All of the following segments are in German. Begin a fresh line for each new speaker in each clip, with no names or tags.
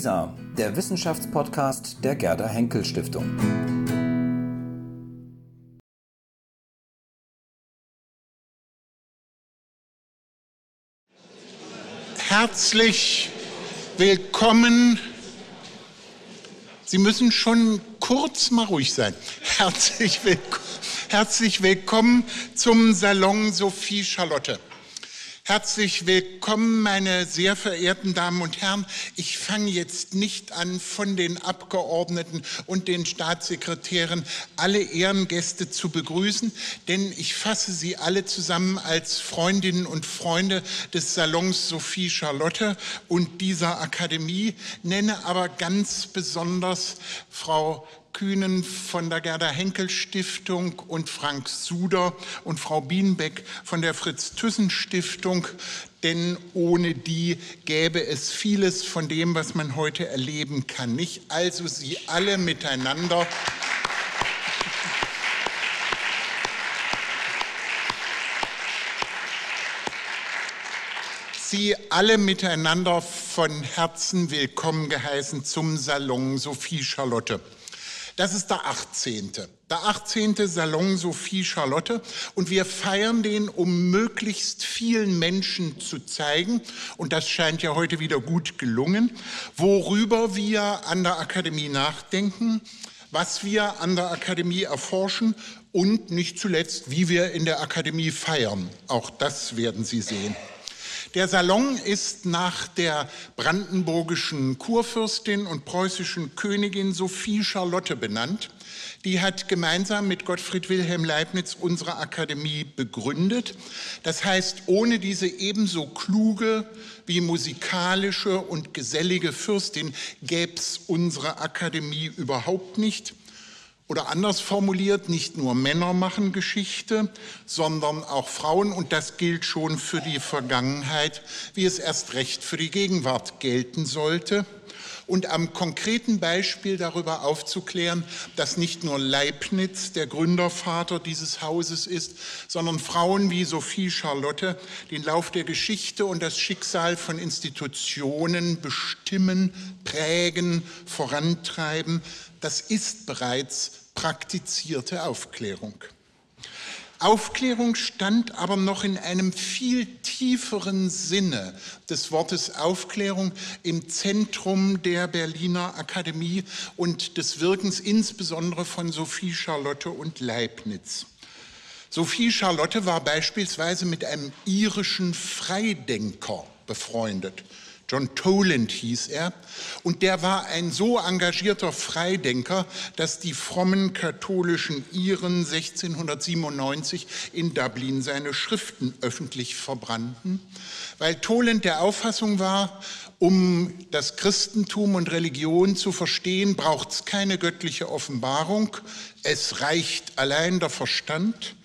WISA, der Wissenschaftspodcast der Gerda Henkel Stiftung.
Herzlich willkommen. Sie müssen schon kurz mal ruhig sein. Herzlich, willk herzlich willkommen zum Salon Sophie Charlotte. Herzlich willkommen, meine sehr verehrten Damen und Herren. Ich fange jetzt nicht an, von den Abgeordneten und den Staatssekretären alle Ehrengäste zu begrüßen, denn ich fasse sie alle zusammen als Freundinnen und Freunde des Salons Sophie Charlotte und dieser Akademie, nenne aber ganz besonders Frau Kühnen von der Gerda Henkel Stiftung und Frank Suder und Frau Bienbeck von der Fritz Thyssen Stiftung, denn ohne die gäbe es vieles von dem, was man heute erleben kann, nicht. Also Sie alle miteinander. Sie alle miteinander von Herzen willkommen geheißen zum Salon Sophie Charlotte. Das ist der 18. Der 18. Salon Sophie Charlotte und wir feiern den, um möglichst vielen Menschen zu zeigen, und das scheint ja heute wieder gut gelungen, worüber wir an der Akademie nachdenken, was wir an der Akademie erforschen und nicht zuletzt, wie wir in der Akademie feiern. Auch das werden Sie sehen. Der Salon ist nach der brandenburgischen Kurfürstin und preußischen Königin Sophie Charlotte benannt. Die hat gemeinsam mit Gottfried Wilhelm Leibniz unsere Akademie begründet. Das heißt, ohne diese ebenso kluge wie musikalische und gesellige Fürstin gäbe es unsere Akademie überhaupt nicht. Oder anders formuliert, nicht nur Männer machen Geschichte, sondern auch Frauen. Und das gilt schon für die Vergangenheit, wie es erst recht für die Gegenwart gelten sollte. Und am konkreten Beispiel darüber aufzuklären, dass nicht nur Leibniz der Gründervater dieses Hauses ist, sondern Frauen wie Sophie Charlotte den Lauf der Geschichte und das Schicksal von Institutionen bestimmen, prägen, vorantreiben, das ist bereits praktizierte Aufklärung. Aufklärung stand aber noch in einem viel tieferen Sinne des Wortes Aufklärung im Zentrum der Berliner Akademie und des Wirkens insbesondere von Sophie Charlotte und Leibniz. Sophie Charlotte war beispielsweise mit einem irischen Freidenker befreundet. John Toland hieß er, und der war ein so engagierter Freidenker, dass die frommen katholischen Iren 1697 in Dublin seine Schriften öffentlich verbrannten, weil Toland der Auffassung war, um das Christentum und Religion zu verstehen, braucht es keine göttliche Offenbarung, es reicht allein der Verstand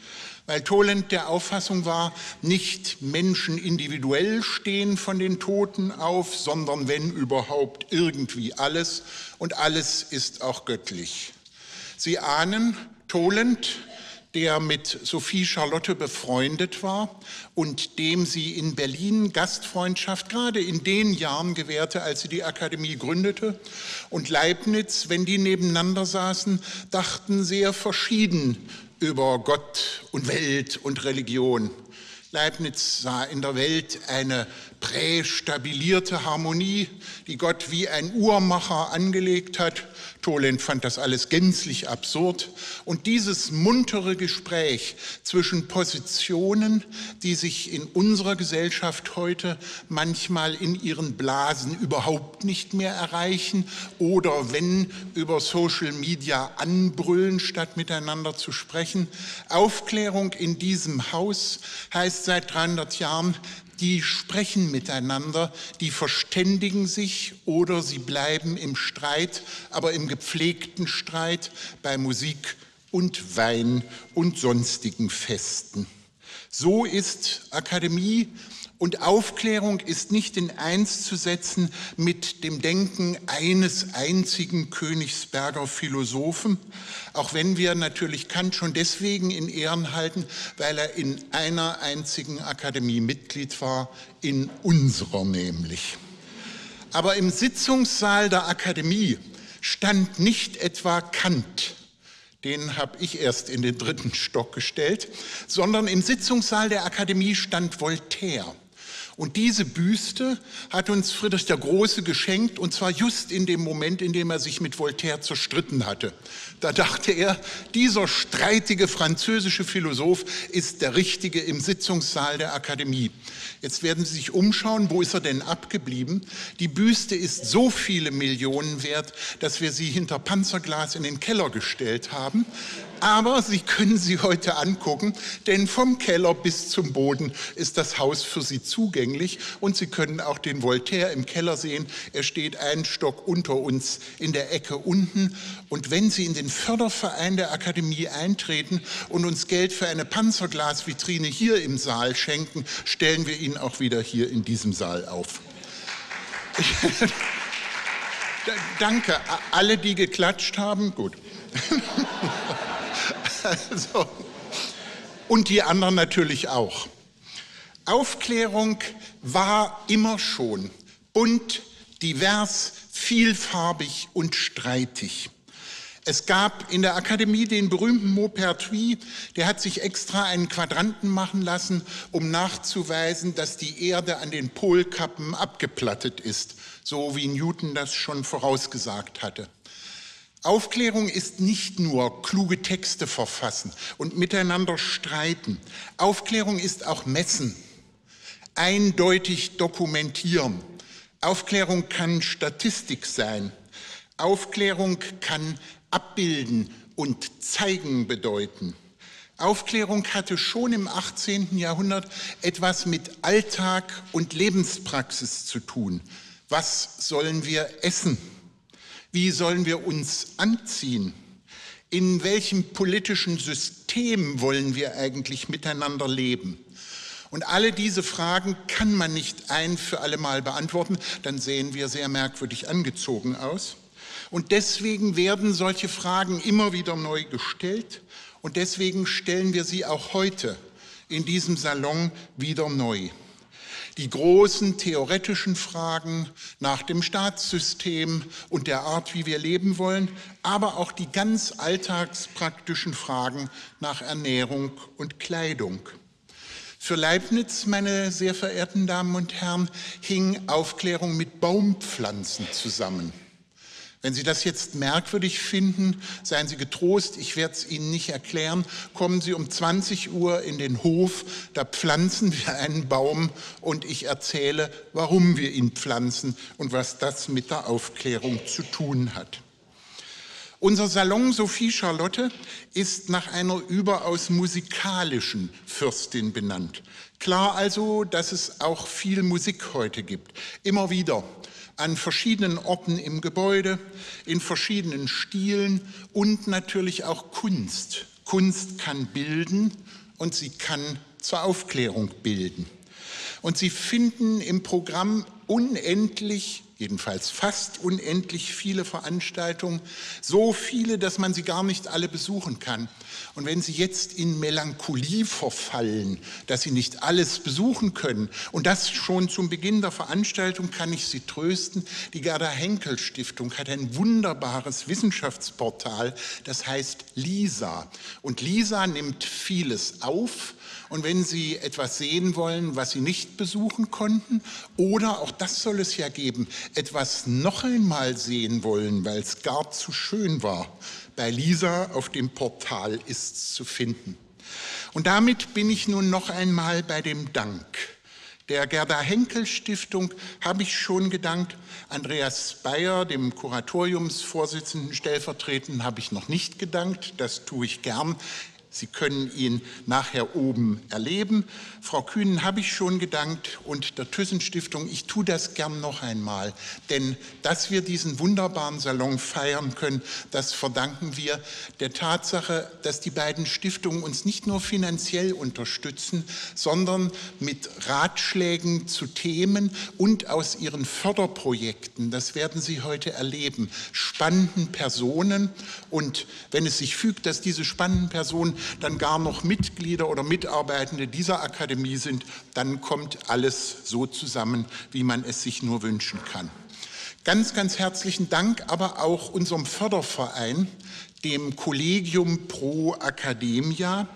weil Toland der Auffassung war, nicht Menschen individuell stehen von den Toten auf, sondern wenn überhaupt irgendwie alles und alles ist auch göttlich. Sie ahnen, Toland, der mit Sophie Charlotte befreundet war und dem sie in Berlin Gastfreundschaft gerade in den Jahren gewährte, als sie die Akademie gründete. Und Leibniz, wenn die nebeneinander saßen, dachten sehr verschieden über Gott und Welt und Religion. Leibniz sah in der Welt eine prästabilierte Harmonie, die Gott wie ein Uhrmacher angelegt hat. Toland fand das alles gänzlich absurd. Und dieses muntere Gespräch zwischen Positionen, die sich in unserer Gesellschaft heute manchmal in ihren Blasen überhaupt nicht mehr erreichen oder wenn über Social Media anbrüllen, statt miteinander zu sprechen. Aufklärung in diesem Haus heißt seit 300 Jahren, die sprechen miteinander, die verständigen sich oder sie bleiben im Streit, aber im gepflegten Streit bei Musik und Wein und sonstigen Festen. So ist Akademie und Aufklärung ist nicht in eins zu setzen mit dem Denken eines einzigen Königsberger Philosophen, auch wenn wir natürlich Kant schon deswegen in Ehren halten, weil er in einer einzigen Akademie Mitglied war, in unserer nämlich. Aber im Sitzungssaal der Akademie stand nicht etwa Kant, den habe ich erst in den dritten Stock gestellt, sondern im Sitzungssaal der Akademie stand Voltaire. Und diese Büste hat uns Friedrich der Große geschenkt, und zwar just in dem Moment, in dem er sich mit Voltaire zerstritten hatte. Da dachte er, dieser streitige französische Philosoph ist der Richtige im Sitzungssaal der Akademie. Jetzt werden Sie sich umschauen, wo ist er denn abgeblieben? Die Büste ist so viele Millionen wert, dass wir sie hinter Panzerglas in den Keller gestellt haben. Aber Sie können sie heute angucken, denn vom Keller bis zum Boden ist das Haus für Sie zugänglich und Sie können auch den Voltaire im Keller sehen. Er steht einen Stock unter uns in der Ecke unten. Und wenn Sie in den Förderverein der Akademie eintreten und uns Geld für eine Panzerglasvitrine hier im Saal schenken, stellen wir ihn auch wieder hier in diesem Saal auf. Danke, alle, die geklatscht haben. Gut. Also, und die anderen natürlich auch. Aufklärung war immer schon bunt, divers, vielfarbig und streitig. Es gab in der Akademie den berühmten Maupertuis, der hat sich extra einen Quadranten machen lassen, um nachzuweisen, dass die Erde an den Polkappen abgeplattet ist, so wie Newton das schon vorausgesagt hatte. Aufklärung ist nicht nur kluge Texte verfassen und miteinander streiten. Aufklärung ist auch messen, eindeutig dokumentieren. Aufklärung kann Statistik sein. Aufklärung kann abbilden und zeigen bedeuten. Aufklärung hatte schon im 18. Jahrhundert etwas mit Alltag und Lebenspraxis zu tun. Was sollen wir essen? Wie sollen wir uns anziehen? In welchem politischen System wollen wir eigentlich miteinander leben? Und alle diese Fragen kann man nicht ein für alle Mal beantworten, dann sehen wir sehr merkwürdig angezogen aus. Und deswegen werden solche Fragen immer wieder neu gestellt und deswegen stellen wir sie auch heute in diesem Salon wieder neu die großen theoretischen Fragen nach dem Staatssystem und der Art, wie wir leben wollen, aber auch die ganz alltagspraktischen Fragen nach Ernährung und Kleidung. Für Leibniz, meine sehr verehrten Damen und Herren, hing Aufklärung mit Baumpflanzen zusammen. Wenn Sie das jetzt merkwürdig finden, seien Sie getrost, ich werde es Ihnen nicht erklären. Kommen Sie um 20 Uhr in den Hof, da pflanzen wir einen Baum und ich erzähle, warum wir ihn pflanzen und was das mit der Aufklärung zu tun hat. Unser Salon Sophie Charlotte ist nach einer überaus musikalischen Fürstin benannt. Klar also, dass es auch viel Musik heute gibt. Immer wieder an verschiedenen Orten im Gebäude, in verschiedenen Stilen und natürlich auch Kunst. Kunst kann bilden und sie kann zur Aufklärung bilden. Und Sie finden im Programm unendlich jedenfalls fast unendlich viele Veranstaltungen, so viele, dass man sie gar nicht alle besuchen kann. Und wenn Sie jetzt in Melancholie verfallen, dass Sie nicht alles besuchen können, und das schon zum Beginn der Veranstaltung, kann ich Sie trösten, die Gerda Henkel Stiftung hat ein wunderbares Wissenschaftsportal, das heißt LISA. Und LISA nimmt vieles auf und wenn Sie etwas sehen wollen, was Sie nicht besuchen konnten, oder auch das soll es ja geben, etwas noch einmal sehen wollen, weil es gar zu schön war, bei Lisa auf dem Portal ist es zu finden. Und damit bin ich nun noch einmal bei dem Dank. Der Gerda Henkel Stiftung habe ich schon gedankt. Andreas Bayer, dem Kuratoriumsvorsitzenden stellvertretend, habe ich noch nicht gedankt. Das tue ich gern. Sie können ihn nachher oben erleben. Frau Kühnen habe ich schon gedankt und der Thyssen-Stiftung, ich tue das gern noch einmal. Denn dass wir diesen wunderbaren Salon feiern können, das verdanken wir der Tatsache, dass die beiden Stiftungen uns nicht nur finanziell unterstützen, sondern mit Ratschlägen zu Themen und aus ihren Förderprojekten, das werden Sie heute erleben, spannenden Personen. Und wenn es sich fügt, dass diese spannenden Personen dann gar noch Mitglieder oder Mitarbeitende dieser Akademie sind, dann kommt alles so zusammen, wie man es sich nur wünschen kann. Ganz, ganz herzlichen Dank aber auch unserem Förderverein, dem Collegium Pro Academia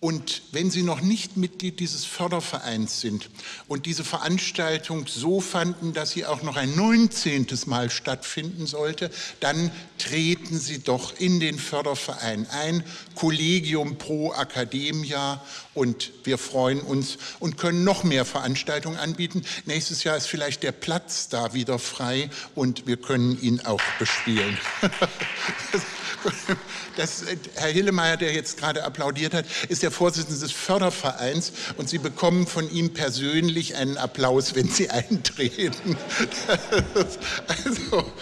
und wenn Sie noch nicht Mitglied dieses Fördervereins sind und diese Veranstaltung so fanden, dass sie auch noch ein 19. Mal stattfinden sollte, dann treten Sie doch in den Förderverein ein, Collegium Pro Academia und wir freuen uns und können noch mehr Veranstaltungen anbieten. Nächstes Jahr ist vielleicht der Platz da wieder frei und wir können ihn auch bespielen. Das, Herr Hillemeyer, der jetzt gerade applaudiert hat, ist der Vorsitzende des Fördervereins und Sie bekommen von ihm persönlich einen Applaus, wenn Sie eintreten. Also,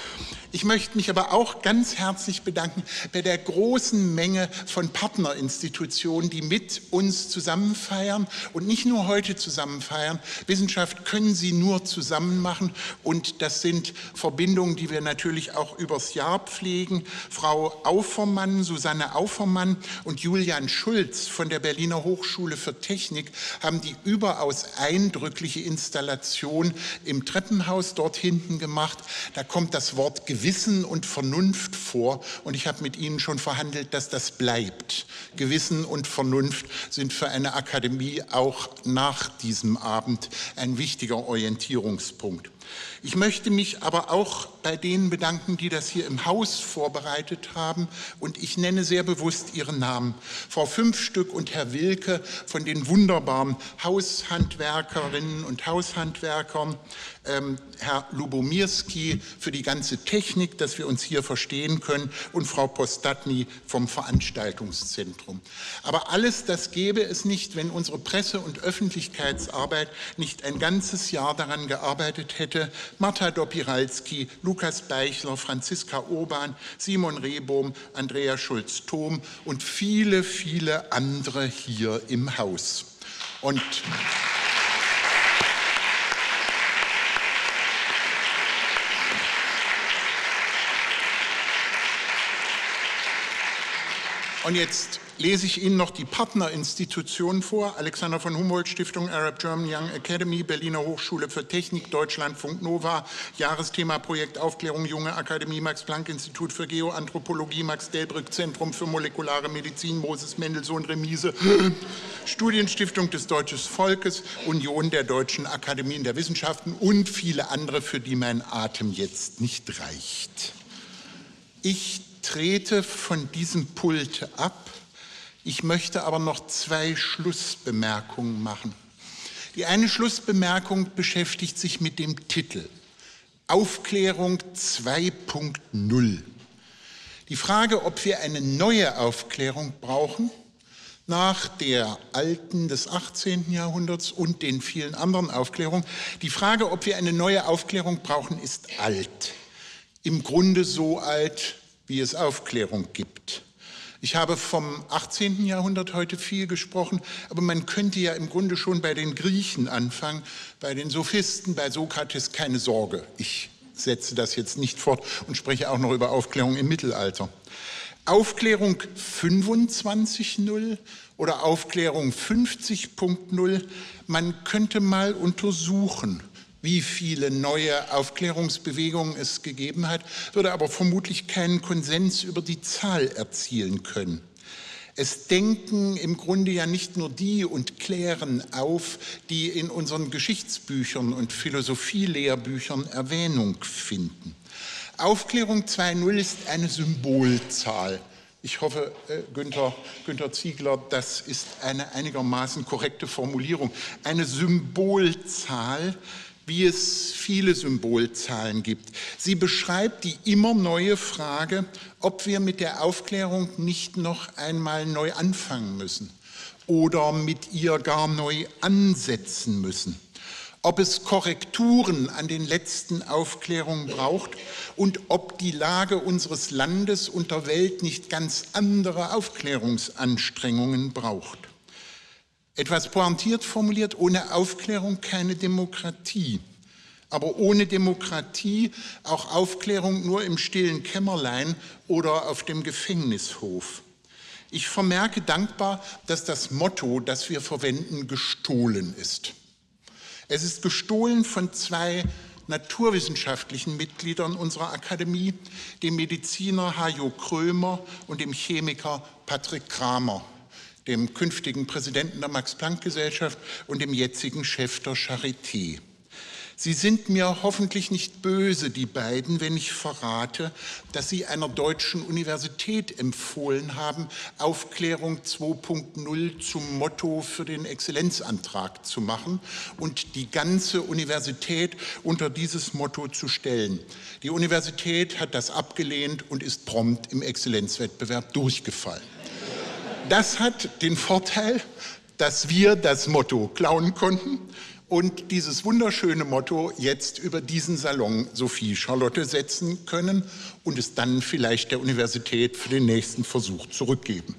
ich möchte mich aber auch ganz herzlich bedanken bei der großen Menge von Partnerinstitutionen, die mit uns zusammen feiern und nicht nur heute zusammen feiern. Wissenschaft können sie nur zusammen machen und das sind Verbindungen, die wir natürlich auch übers Jahr pflegen. Frau Aufermann, Susanne Aufermann und Julian Schulz von der Berliner Hochschule für Technik haben die überaus eindrückliche Installation im Treppenhaus dort hinten gemacht. Da kommt das Wort Gewissen und Vernunft vor und ich habe mit Ihnen schon verhandelt, dass das bleibt. Gewissen und Vernunft sind für eine Akademie auch nach diesem Abend ein wichtiger Orientierungspunkt. Ich möchte mich aber auch bei denen bedanken, die das hier im Haus vorbereitet haben. Und ich nenne sehr bewusst Ihren Namen. Frau Fünfstück und Herr Wilke von den wunderbaren Haushandwerkerinnen und Haushandwerkern. Ähm, Herr Lubomirski für die ganze Technik, dass wir uns hier verstehen können. Und Frau Postatny vom Veranstaltungszentrum. Aber alles das gäbe es nicht, wenn unsere Presse- und Öffentlichkeitsarbeit nicht ein ganzes Jahr daran gearbeitet hätte, Marta Dopiralski, Lukas Beichler, Franziska Urban, Simon Rehbohm, Andrea Schulz-Thom und viele, viele andere hier im Haus. Und Und jetzt lese ich Ihnen noch die Partnerinstitutionen vor. Alexander von Humboldt Stiftung Arab German Young Academy, Berliner Hochschule für Technik, Deutschlandfunk Nova, Jahresthema Projekt Aufklärung Junge Akademie, Max Planck Institut für Geoanthropologie, Max Delbrück Zentrum für molekulare Medizin, Moses Mendelssohn Remise, Studienstiftung des Deutschen Volkes, Union der Deutschen Akademien der Wissenschaften und viele andere, für die mein Atem jetzt nicht reicht. Ich trete von diesem Pult ab ich möchte aber noch zwei Schlussbemerkungen machen. Die eine Schlussbemerkung beschäftigt sich mit dem Titel Aufklärung 2.0. Die Frage, ob wir eine neue Aufklärung brauchen, nach der alten des 18. Jahrhunderts und den vielen anderen Aufklärungen. Die Frage, ob wir eine neue Aufklärung brauchen, ist alt. Im Grunde so alt, wie es Aufklärung gibt. Ich habe vom 18. Jahrhundert heute viel gesprochen, aber man könnte ja im Grunde schon bei den Griechen anfangen, bei den Sophisten, bei Sokrates, keine Sorge. Ich setze das jetzt nicht fort und spreche auch noch über Aufklärung im Mittelalter. Aufklärung 25.0 oder Aufklärung 50.0, man könnte mal untersuchen, wie viele neue Aufklärungsbewegungen es gegeben hat, würde aber vermutlich keinen Konsens über die Zahl erzielen können. Es denken im Grunde ja nicht nur die und klären auf, die in unseren Geschichtsbüchern und Philosophielehrbüchern Erwähnung finden. Aufklärung 2.0 ist eine Symbolzahl. Ich hoffe, äh, Günther, Günther Ziegler, das ist eine einigermaßen korrekte Formulierung. Eine Symbolzahl, wie es viele Symbolzahlen gibt. Sie beschreibt die immer neue Frage, ob wir mit der Aufklärung nicht noch einmal neu anfangen müssen oder mit ihr gar neu ansetzen müssen ob es Korrekturen an den letzten Aufklärungen braucht und ob die Lage unseres Landes und der Welt nicht ganz andere Aufklärungsanstrengungen braucht. Etwas pointiert formuliert, ohne Aufklärung keine Demokratie. Aber ohne Demokratie auch Aufklärung nur im stillen Kämmerlein oder auf dem Gefängnishof. Ich vermerke dankbar, dass das Motto, das wir verwenden, gestohlen ist. Es ist gestohlen von zwei naturwissenschaftlichen Mitgliedern unserer Akademie, dem Mediziner Hajo Krömer und dem Chemiker Patrick Kramer, dem künftigen Präsidenten der Max-Planck-Gesellschaft und dem jetzigen Chef der Charité. Sie sind mir hoffentlich nicht böse, die beiden, wenn ich verrate, dass Sie einer deutschen Universität empfohlen haben, Aufklärung 2.0 zum Motto für den Exzellenzantrag zu machen und die ganze Universität unter dieses Motto zu stellen. Die Universität hat das abgelehnt und ist prompt im Exzellenzwettbewerb durchgefallen. Das hat den Vorteil, dass wir das Motto klauen konnten und dieses wunderschöne Motto jetzt über diesen Salon Sophie Charlotte setzen können und es dann vielleicht der Universität für den nächsten Versuch zurückgeben.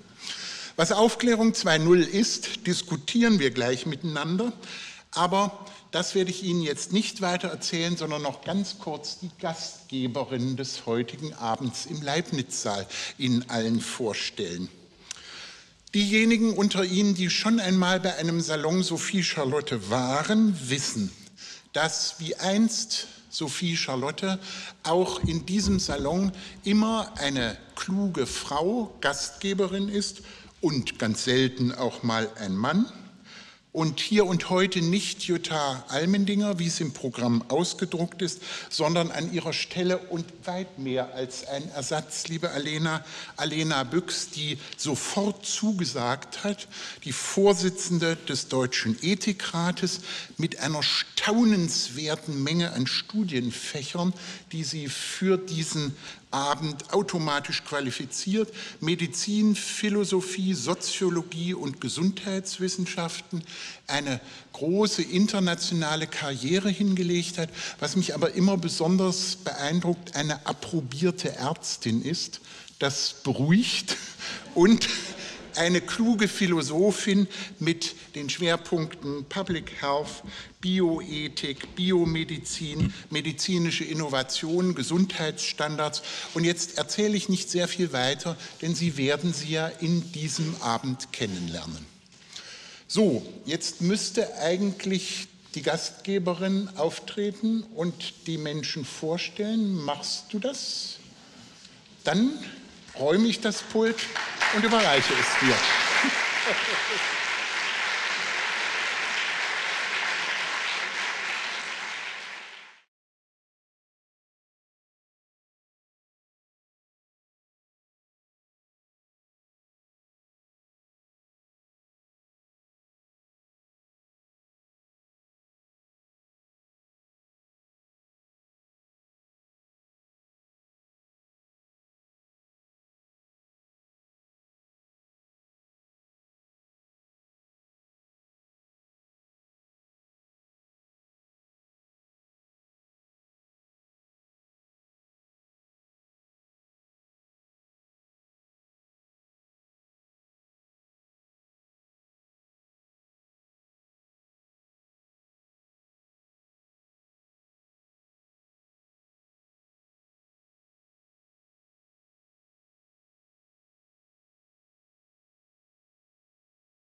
Was Aufklärung 2.0 ist, diskutieren wir gleich miteinander, aber das werde ich Ihnen jetzt nicht weiter erzählen, sondern noch ganz kurz die Gastgeberin des heutigen Abends im Leibniz-Saal Ihnen allen vorstellen. Diejenigen unter Ihnen, die schon einmal bei einem Salon Sophie Charlotte waren, wissen, dass wie einst Sophie Charlotte auch in diesem Salon immer eine kluge Frau Gastgeberin ist und ganz selten auch mal ein Mann und hier und heute nicht Jutta Almendinger, wie es im Programm ausgedruckt ist, sondern an ihrer Stelle und weit mehr als ein Ersatz, liebe Alena, Alena Büchs, die sofort zugesagt hat, die Vorsitzende des Deutschen Ethikrates mit einer staunenswerten Menge an Studienfächern, die sie für diesen Abend automatisch qualifiziert, Medizin, Philosophie, Soziologie und Gesundheitswissenschaften eine große internationale Karriere hingelegt hat, was mich aber immer besonders beeindruckt, eine approbierte Ärztin ist. Das beruhigt und eine kluge Philosophin mit den Schwerpunkten Public Health, Bioethik, Biomedizin, medizinische Innovation, Gesundheitsstandards. Und jetzt erzähle ich nicht sehr viel weiter, denn Sie werden sie ja in diesem Abend kennenlernen. So, jetzt müsste eigentlich die Gastgeberin auftreten und die Menschen vorstellen. Machst du das? Dann räume ich das Pult und überreiche es dir.